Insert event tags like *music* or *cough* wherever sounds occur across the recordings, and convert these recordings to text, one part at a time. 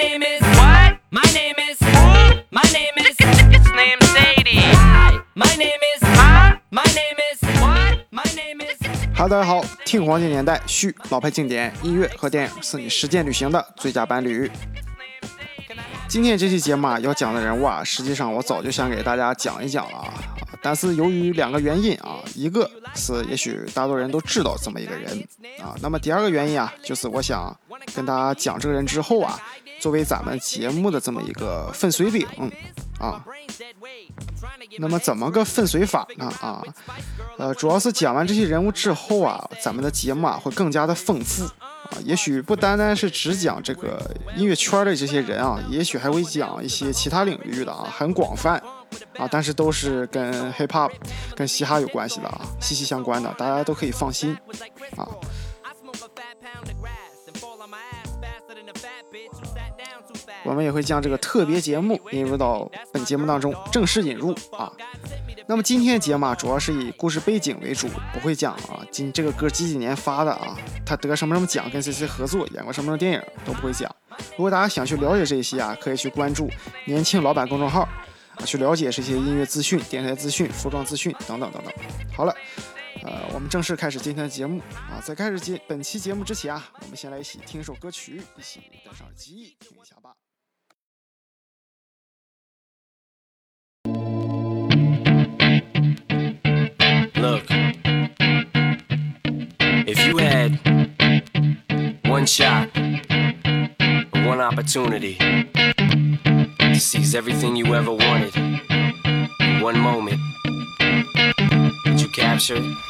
name is what? My name is who? My name is his name Sadie. My name is huh? My name is what? My name is. Hello，大家好，听黄金年代，续老派经典音乐和电影是你实践旅行的最佳伴侣。今天这期节目啊，要讲的人物啊，实际上我早就想给大家讲一讲了啊，但是由于两个原因啊，一个是也许大多人都知道这么一个人啊，那么第二个原因啊，就是我想跟大家讲这个人之后啊，作为咱们节目的这么一个分水岭啊。那么怎么个分水法呢？啊，呃，主要是讲完这些人物之后啊，咱们的节目啊会更加的丰富啊。也许不单单是只讲这个音乐圈的这些人啊，也许还会讲一些其他领域的啊，很广泛啊，但是都是跟 hip hop、跟嘻哈有关系的啊，息息相关的，大家都可以放心啊。我们也会将这个特别节目引入到本节目当中，正式引入啊。那么今天的节目啊，主要是以故事背景为主，不会讲啊，今这个歌几几年发的啊，他得什么什么奖，跟谁谁合作，演过什么什么电影，都不会讲。如果大家想去了解这些啊，可以去关注年轻老板公众号啊，去了解这些音乐资讯、电台资讯、服装资讯等等等等。好了，呃，我们正式开始今天的节目啊。在开始节本期节目之前啊，我们先来一起听一首歌曲，一起戴上耳机听一下吧。One shot, one opportunity to seize everything you ever wanted in one moment, would you capture it? Or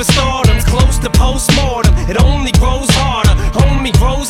but superstardom's close to postmortem. It only grows harder. Homie grows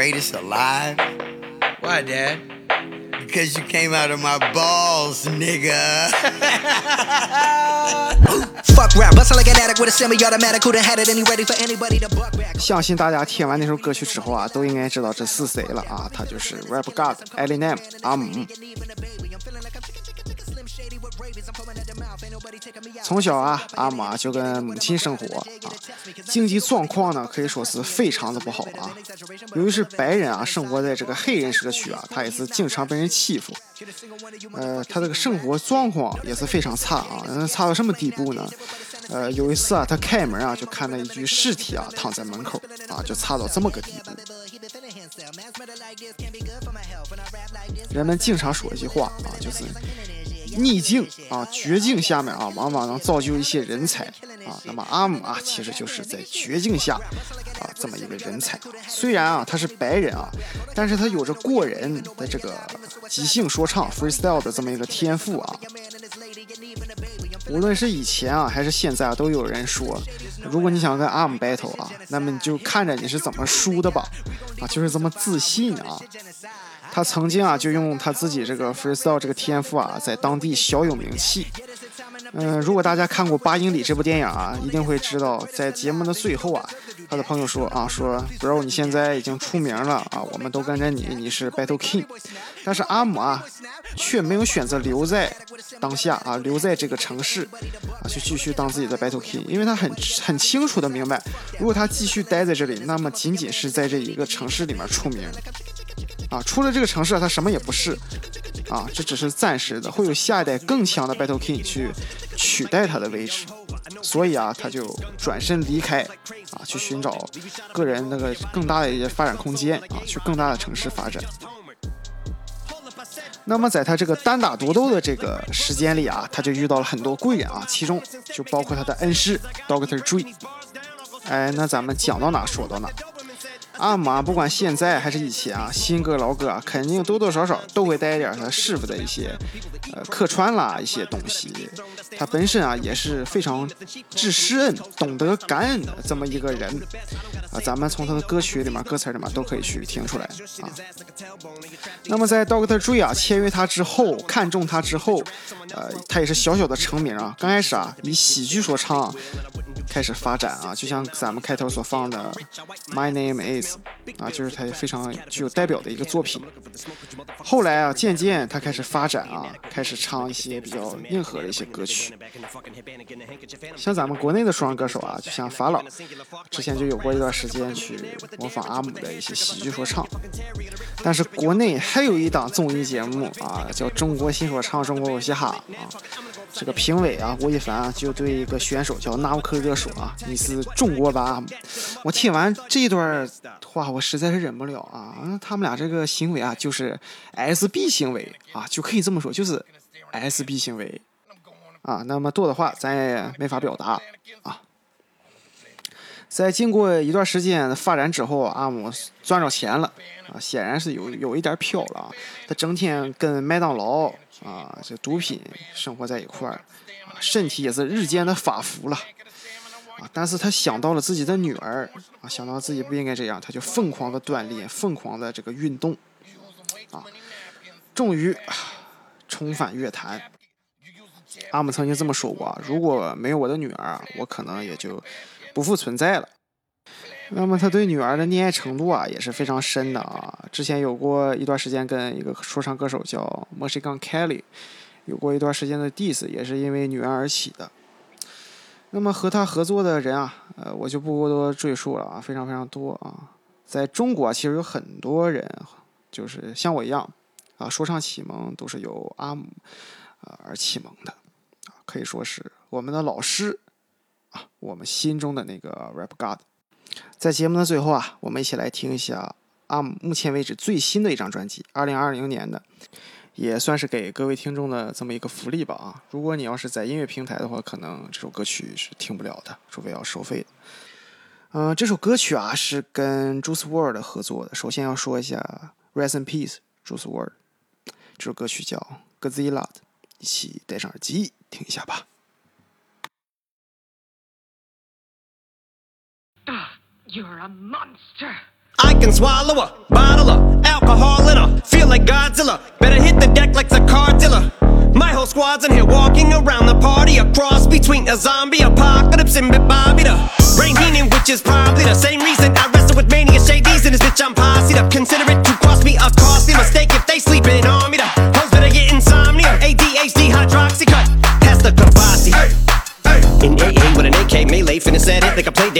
greatest alive? Why, Dad? Because you came out of my balls, nigga. *laughs* Fuck rap, bustle like an addict with a semi-automatic. Who done had it and he ready for anybody to buck back? 相信大家听完那首歌曲之后啊，都应该知道这是谁了啊，他就是 Rap God Eminem 阿姆。 从小啊，阿姆啊就跟母亲生活啊，经济状况呢可以说是非常的不好啊。由于是白人啊，生活在这个黑人社区啊，他也是经常被人欺负。呃，他这个生活状况也是非常差啊，差到什么地步呢？呃，有一次啊，他开门啊，就看到一具尸体啊躺在门口啊，就差到这么个地步。人们经常说一句话啊，就是逆境啊、绝境下面啊，往往能造就一些人才啊。那么阿姆啊，其实就是在绝境下啊这么一个人才。虽然啊他是白人啊，但是他有着过人的这个即兴说唱 freestyle 的这么一个天赋啊。无论是以前啊，还是现在啊，都有人说，如果你想跟阿姆 battle 啊，那么你就看着你是怎么输的吧，啊，就是这么自信啊。他曾经啊，就用他自己这个 freestyle 这个天赋啊，在当地小有名气。嗯、如果大家看过《八英里》这部电影啊，一定会知道，在节目的最后啊，他的朋友说啊，说 bro 你现在已经出名了啊，我们都跟着你，你是 battle king。但是阿姆啊，却没有选择留在当下啊，留在这个城市啊，去继续当自己的 battle king，因为他很很清楚的明白，如果他继续待在这里，那么仅仅是在这一个城市里面出名。啊，出了这个城市，他什么也不是，啊，这只是暂时的，会有下一代更强的 Battle King 去取代他的位置，所以啊，他就转身离开，啊，去寻找个人那个更大的一些发展空间，啊，去更大的城市发展。那么在他这个单打独斗的这个时间里啊，他就遇到了很多贵人啊，其中就包括他的恩师 Doctor Dre。哎，那咱们讲到哪说到哪。阿姆啊，不管现在还是以前啊，新歌老歌啊，肯定多多少少都会带一点他师傅的一些呃客串啦一些东西。他本身啊也是非常知施恩、懂得感恩的这么一个人啊。咱们从他的歌曲里面、歌词里面都可以去听出来啊。那么在 Doctor Dre 啊签约他之后，看中他之后，呃，他也是小小的成名啊。刚开始啊，以喜剧说唱、开始发展啊，就像咱们开头所放的《My Name Is》啊，就是他非常具有代表的一个作品。后来啊，渐渐他开始发展啊，开始唱一些比较硬核的一些歌曲。像咱们国内的说唱歌手啊，就像法老，之前就有过一段时间去模仿阿姆的一些喜剧说唱。但是国内还有一档综艺节目啊，叫《中国新说唱中国有嘻哈》啊。这个评委啊，吴亦凡啊，就对一个选手叫纳乌克热说啊：“你是中国版。”我听完这段话，我实在是忍不了啊！他们俩这个行为啊，就是 SB 行为啊，就可以这么说，就是 SB 行为啊。那么多的话，咱也没法表达啊。在经过一段时间的发展之后，阿姆赚着钱了啊，显然是有有一点飘了啊。他整天跟麦当劳啊这毒品生活在一块儿，啊，身体也是日渐的发福了啊。但是他想到了自己的女儿啊，想到自己不应该这样，他就疯狂的锻炼，疯狂的这个运动啊，终于重返乐坛。阿姆曾经这么说过啊，如果没有我的女儿，我可能也就。不复存在了。那么他对女儿的溺爱程度啊也是非常深的啊。之前有过一段时间跟一个说唱歌手叫墨西哥 Kelly 有过一段时间的 diss，也是因为女儿而起的。那么和他合作的人啊，呃，我就不过多赘述了啊，非常非常多啊。在中国其实有很多人就是像我一样啊，说唱启蒙都是由阿姆啊而启蒙的啊，可以说是我们的老师。啊，我们心中的那个 Rap God，在节目的最后啊，我们一起来听一下阿姆目前为止最新的一张专辑，二零二零年的，也算是给各位听众的这么一个福利吧啊！如果你要是在音乐平台的话，可能这首歌曲是听不了的，除非要收费的。嗯，这首歌曲啊是跟 Juice WRLD 合作的。首先要说一下 Rest in Peace Juice WRLD，这首歌曲叫 Godzilla，一起戴上耳机听一下吧。You're a monster. I can swallow a bottle of alcohol in her. Feel like Godzilla. Better hit the deck like the car. My whole squad's in here walking around the party. A cross between a zombie apocalypse and Bobby the Rain Heenan, which is probably the same reason I wrestle with mania shades in this bitch. I'm posse up. Consider it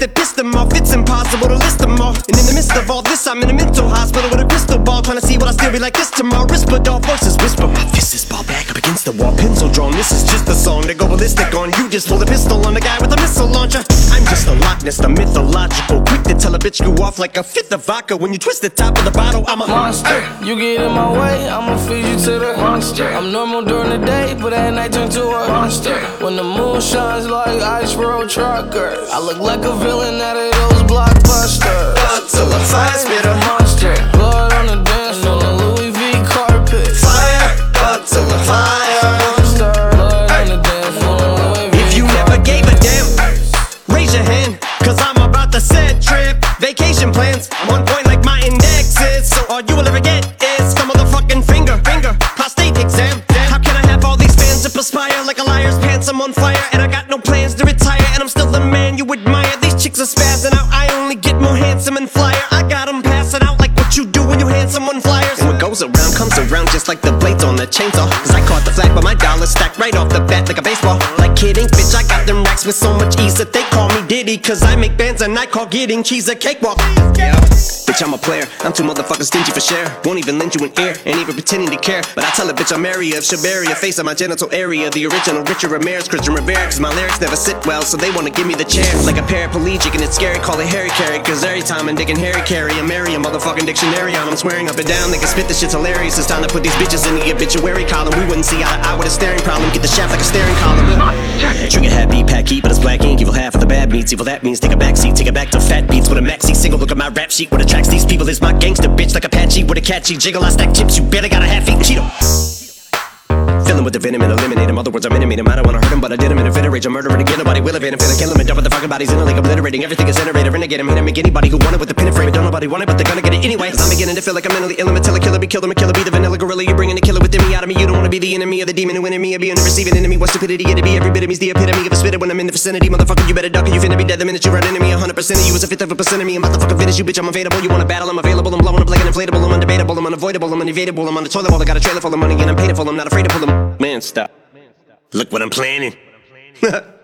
That pissed them off. It's impossible to list them all. And in the midst of all this, I'm in a mental hospital with a crystal ball. Trying to see what I still be like this tomorrow. Risperdal voices whisper. My fist is ball back up against the wall. Pencil drawn. This is just a song to go ballistic on. You just pull a pistol on the guy with a missile launcher. I'm just a Loch Ness, the mythological. Quick to tell a bitch you off like a fifth of vodka. When you twist the top of the bottle, I'm a monster. You get in my way, I'ma feed you to the monster. I'm normal during the day, but at night turn to a monster. When the moon shines like ice road truckers, I look like a villain out of those blockbusters. the fire spitter. monster. Someone flyers. And what goes around comes around just like the blades on the chainsaw. Cause I caught the flag, but my dollar's stacked right off the bat like a baseball. Kidding, bitch, I got them racks with so much ease that they call me Diddy. Cause I make bands and I call getting cheese a cakewalk. Yeah. Bitch, I'm a player. I'm too motherfucking stingy for share. Won't even lend you an ear, ain't even pretending to care. But I tell a bitch I'm area of Shabaria, face on my genital area. The original Richard Ramirez, Christian Rivera. Cause my lyrics never sit well, so they wanna give me the chair. Like a paraplegic, and it's scary, call it Harry Carry. Cause every time I'm digging Harry Carry, I'm Mary, a motherfucking dictionary on. I'm swearing up and down, they can spit this shit's hilarious. It's time to put these bitches in the obituary column. We wouldn't see eye to eye with a staring problem. Get the shaft like a staring column. Trigger happy, pack heat, but it's black ink. Evil half of the bad meats. Evil that means take a back seat, take it back to fat beats with a maxi single. Look at my rap sheet. What attracts these people is my gangster bitch like Apache with a catchy jiggle. I stack chips. You better got a half eaten Cheeto. Filling with the venom and eliminate him. Other words, I'm intimate him. I don't wanna hurt him, but I did him in a fit of rage. I'm murdering again. Nobody will evade him. Finna kill him and dump with the fucking bodies in a lake, obliterating everything is generated. Renegade him, hit him, make anybody who want it with the pin and frame. Don't nobody want it, but they're gonna get it anyway. Cause I'm beginning to feel like I'm mentally ill. I'm a killer, be killed. I'm a killer, be the vanilla gorilla. You're bringing the killer within me out of me. You don't wanna be the enemy of the demon who in me. Or be the receiving enemy. What stupidity it'd be. Every bit of me's the epitome of a spitter when I'm in the vicinity. Motherfucker, you better duck or you finna be dead the minute you run into me. 100% of you is a fifth of a percent of me. I'm about to fucking finish you, bitch. I'm available. You wanna battle? I'm available. I'm blowing up like an inflatable. I'm undebatable. I'm unavoidable. I'm unevadable. I'm on the toilet. I got a trailer full of money and I'm paid for. I'm not afraid to pull them. Man, stop. Look what I'm planning. *laughs*